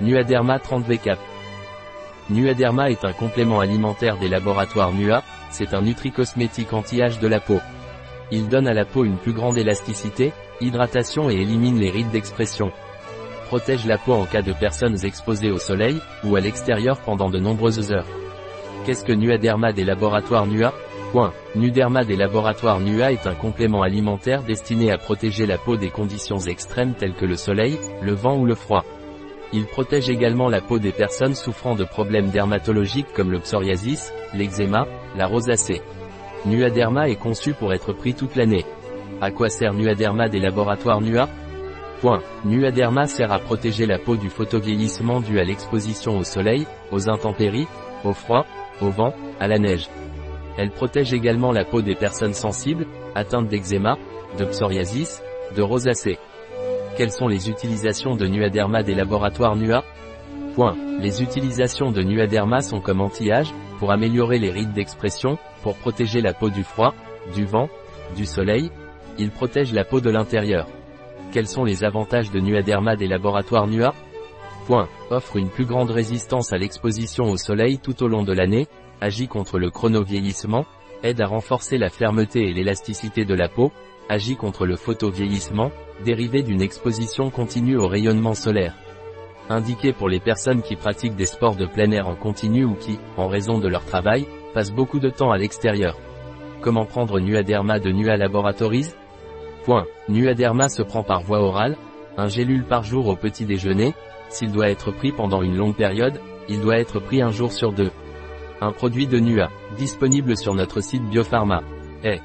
Nuaderma 30V Cap. Nuaderma est un complément alimentaire des laboratoires NUA, c'est un nutri-cosmétique anti-âge de la peau. Il donne à la peau une plus grande élasticité, hydratation et élimine les rides d'expression. Protège la peau en cas de personnes exposées au soleil, ou à l'extérieur pendant de nombreuses heures. Qu'est-ce que Nuaderma des laboratoires NUA? Point. Nuderma des laboratoires NUA est un complément alimentaire destiné à protéger la peau des conditions extrêmes telles que le soleil, le vent ou le froid. Il protège également la peau des personnes souffrant de problèmes dermatologiques comme le psoriasis, l'eczéma, la rosacée. Nuaderma est conçu pour être pris toute l'année. À quoi sert Nuaderma des laboratoires NUA? Point. Nuaderma sert à protéger la peau du photovieillissement dû à l'exposition au soleil, aux intempéries, au froid, au vent, à la neige. Elle protège également la peau des personnes sensibles, atteintes d'eczéma, de psoriasis, de rosacée. Quelles sont les utilisations de Nuaderma des laboratoires NUA? Les utilisations de Nuaderma sont comme anti-âge, pour améliorer les rides d'expression, pour protéger la peau du froid, du vent, du soleil. Il protège la peau de l'intérieur. Quels sont les avantages de Nuaderma des laboratoires NUA? Offre une plus grande résistance à l'exposition au soleil tout au long de l'année, agit contre le chronovieillissement, aide à renforcer la fermeté et l'élasticité de la peau, agit contre le photovieillissement, dérivé d'une exposition continue au rayonnement solaire. Indiqué pour les personnes qui pratiquent des sports de plein air en continu ou qui, en raison de leur travail, passent beaucoup de temps à l'extérieur. Comment prendre Nuaderma de Nua Laboratories? Point. Nuaderma se prend par voie orale, un gélule par jour au petit déjeuner, s'il doit être pris pendant une longue période, il doit être pris un jour sur deux. Un produit de NUA, disponible sur notre site Biopharma. Eh,